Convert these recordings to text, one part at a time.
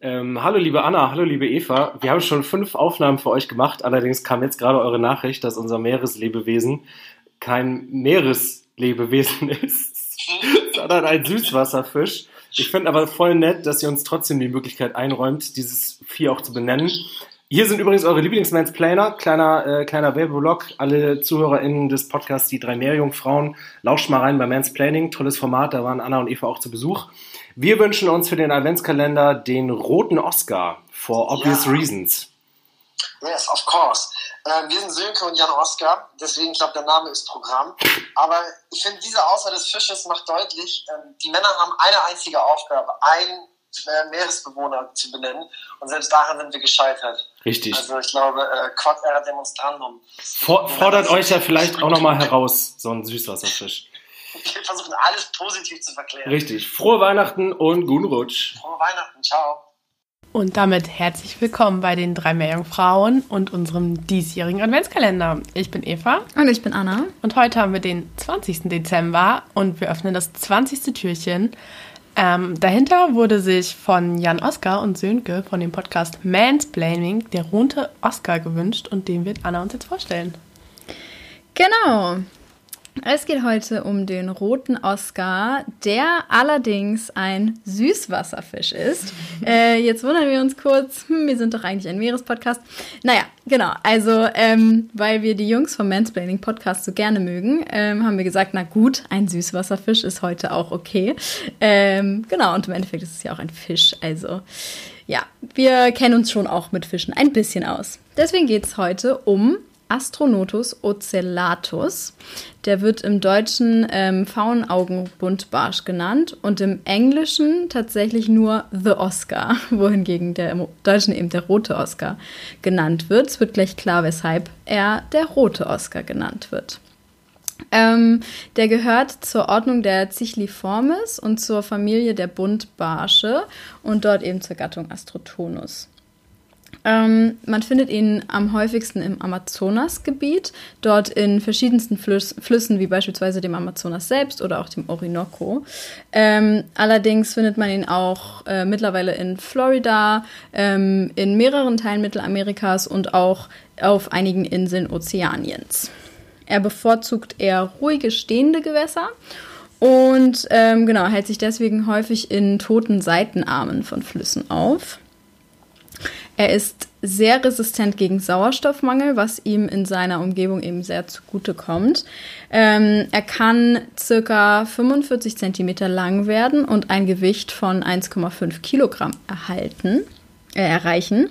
Ähm, hallo liebe Anna, hallo liebe Eva. Wir haben schon fünf Aufnahmen für euch gemacht. Allerdings kam jetzt gerade eure Nachricht, dass unser Meereslebewesen kein Meereslebewesen ist, sondern ein Süßwasserfisch. Ich finde aber voll nett, dass ihr uns trotzdem die Möglichkeit einräumt, dieses Vieh auch zu benennen. Hier sind übrigens eure Lieblingsmansplainer, kleiner, äh, kleiner Werbeblock. Alle ZuhörerInnen des Podcasts, die drei Meerjungfrauen, lauscht mal rein bei Mansplaining. Tolles Format, da waren Anna und Eva auch zu Besuch. Wir wünschen uns für den Adventskalender den roten Oscar, for obvious Ja. reasons. Yes, of course. Ähm, wir sind Sönke und Jan Oskar, deswegen ich glaube, der Name ist Programm. Aber ich finde, diese Auswahl des Fisches macht deutlich, ähm, die Männer haben eine einzige Aufgabe, äh, Meeresbewohner zu benennen. Und selbst daran sind wir gescheitert. Richtig. Also ich glaube, äh, quod era demonstrandum. For fordert euch ja vielleicht auch nochmal heraus, so ein Süßwasserfisch. Wir versuchen alles positiv zu verklären. Richtig. Frohe Weihnachten und guten Rutsch. Frohe Weihnachten, ciao. Und damit herzlich willkommen bei den drei Meerjungfrauen und unserem diesjährigen Adventskalender. Ich bin Eva Und ich bin Anna. und heute haben wir den 20. Dezember und wir öffnen das 20. Türchen. Ähm, dahinter wurde sich von Jan Oskar und Sönke von dem Podcast Mansplaining der rote Oscar gewünscht und den wird Anna uns jetzt vorstellen. Genau. Es geht heute um den roten Oscar, der allerdings ein Süßwasserfisch ist. äh, jetzt wundern wir uns kurz, hm, wir sind doch eigentlich ein Meerespodcast. Naja, genau. Also, ähm, weil wir die Jungs vom Mansplaining Podcast so gerne mögen, ähm, haben wir gesagt, na gut, ein Süßwasserfisch ist heute auch okay. Ähm, genau, und im Endeffekt ist es ja auch ein Fisch. Also, ja, wir kennen uns schon auch mit Fischen ein bisschen aus. Deswegen geht es heute um Astronotus ocellatus. Der wird im Deutschen ähm, Faunaugenbuntbarsch genannt und im Englischen tatsächlich nur The Oscar, wohingegen der im Deutschen eben der rote Oscar genannt wird. Es wird gleich klar, weshalb er der rote Oscar genannt wird. Ähm, der gehört zur Ordnung der Zichliformes und zur Familie der Buntbarsche und dort eben zur Gattung Astrotonus. Ähm, man findet ihn am häufigsten im Amazonasgebiet, dort in verschiedensten Flüss, Flüssen, wie beispielsweise dem Amazonas selbst oder auch dem Orinoco. Ähm, allerdings findet man ihn auch äh, mittlerweile in Florida, ähm, in mehreren Teilen Mittelamerikas und auch auf einigen Inseln Ozeaniens. Er bevorzugt eher ruhige stehende Gewässer und ähm, genau hält sich deswegen häufig in toten Seitenarmen von Flüssen auf. Er ist sehr resistent gegen Sauerstoffmangel, was ihm in seiner Umgebung eben sehr zugute kommt. Ähm, er kann circa 45 Zentimeter lang werden und ein Gewicht von 1,5 Kilogramm erhalten, äh, erreichen.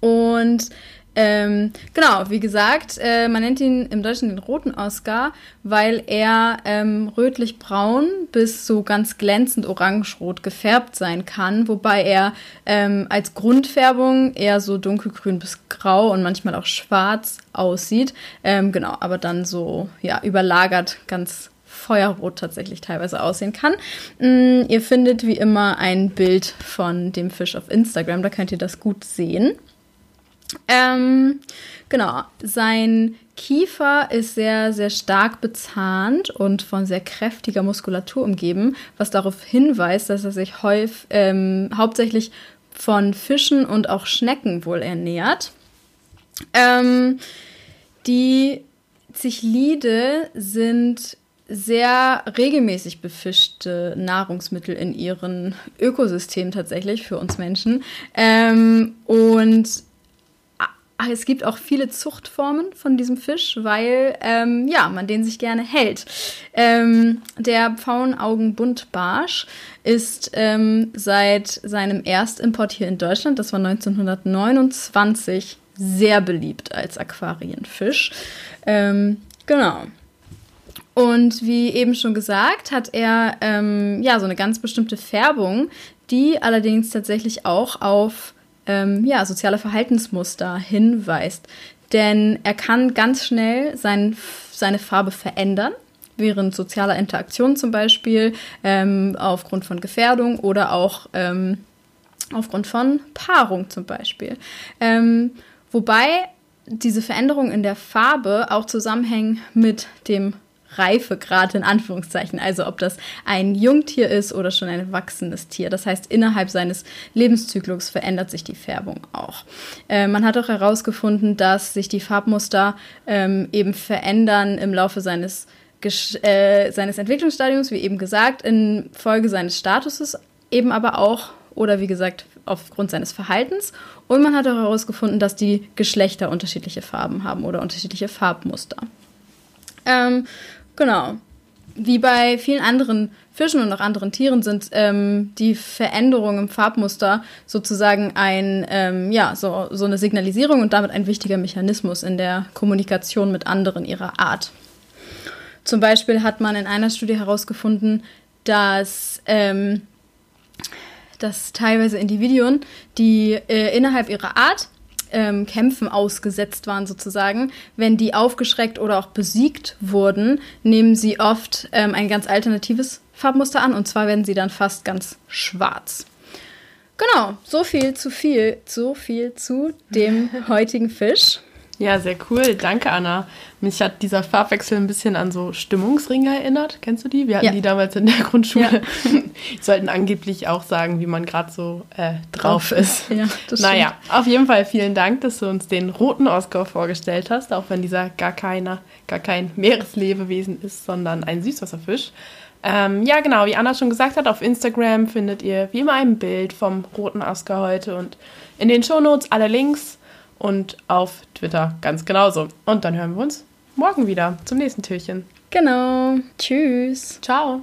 Und ähm, genau, wie gesagt, äh, man nennt ihn im Deutschen den roten Oscar, weil er ähm, rötlich-braun bis so ganz glänzend orange-rot gefärbt sein kann, wobei er ähm, als Grundfärbung eher so dunkelgrün bis grau und manchmal auch schwarz aussieht. Ähm, genau, aber dann so ja überlagert ganz feuerrot tatsächlich teilweise aussehen kann. Mm, ihr findet wie immer ein Bild von dem Fisch auf Instagram, da könnt ihr das gut sehen. Ähm, genau, sein Kiefer ist sehr, sehr stark bezahnt und von sehr kräftiger Muskulatur umgeben, was darauf hinweist, dass er sich häufig, ähm, hauptsächlich von Fischen und auch Schnecken wohl ernährt. Ähm, die Zichlide sind sehr regelmäßig befischte Nahrungsmittel in ihren Ökosystemen tatsächlich für uns Menschen. Ähm, und es gibt auch viele Zuchtformen von diesem Fisch, weil ähm, ja, man den sich gerne hält. Ähm, der Pfauenaugenbuntbarsch ist ähm, seit seinem Erstimport hier in Deutschland, das war 1929, sehr beliebt als Aquarienfisch. Ähm, genau. Und wie eben schon gesagt, hat er ähm, ja so eine ganz bestimmte Färbung, die allerdings tatsächlich auch auf ähm, ja, soziale Verhaltensmuster hinweist. Denn er kann ganz schnell sein, seine Farbe verändern, während sozialer Interaktion zum Beispiel, ähm, aufgrund von Gefährdung oder auch ähm, aufgrund von Paarung zum Beispiel. Ähm, wobei diese Veränderungen in der Farbe auch zusammenhängen mit dem Reifegrad in Anführungszeichen, also ob das ein Jungtier ist oder schon ein wachsendes Tier. Das heißt, innerhalb seines Lebenszyklus verändert sich die Färbung auch. Äh, man hat auch herausgefunden, dass sich die Farbmuster ähm, eben verändern im Laufe seines, äh, seines Entwicklungsstadiums, wie eben gesagt, in Folge seines Statuses, eben aber auch oder wie gesagt aufgrund seines Verhaltens. Und man hat auch herausgefunden, dass die Geschlechter unterschiedliche Farben haben oder unterschiedliche Farbmuster. Ähm, Genau. Wie bei vielen anderen Fischen und auch anderen Tieren sind ähm, die Veränderungen im Farbmuster sozusagen ein, ähm, ja, so, so eine Signalisierung und damit ein wichtiger Mechanismus in der Kommunikation mit anderen ihrer Art. Zum Beispiel hat man in einer Studie herausgefunden, dass, ähm, dass teilweise Individuen, die äh, innerhalb ihrer Art ähm, Kämpfen ausgesetzt waren sozusagen, wenn die aufgeschreckt oder auch besiegt wurden, nehmen sie oft ähm, ein ganz alternatives Farbmuster an und zwar werden sie dann fast ganz schwarz. Genau, so viel zu viel, so viel zu dem heutigen Fisch. Ja, sehr cool. Danke, Anna. Mich hat dieser Farbwechsel ein bisschen an so Stimmungsringe erinnert. Kennst du die? Wir hatten ja. die damals in der Grundschule. Ja. Die sollten angeblich auch sagen, wie man gerade so äh, drauf ist. Ja, das naja, auf jeden Fall vielen Dank, dass du uns den roten Oscar vorgestellt hast, auch wenn dieser gar keiner, gar kein Meereslebewesen ist, sondern ein Süßwasserfisch. Ähm, ja, genau, wie Anna schon gesagt hat, auf Instagram findet ihr wie immer ein Bild vom roten Oscar heute und in den Shownotes alle Links und auf Twitter ganz genauso. Und dann hören wir uns morgen wieder zum nächsten Türchen. Genau. Tschüss. Ciao.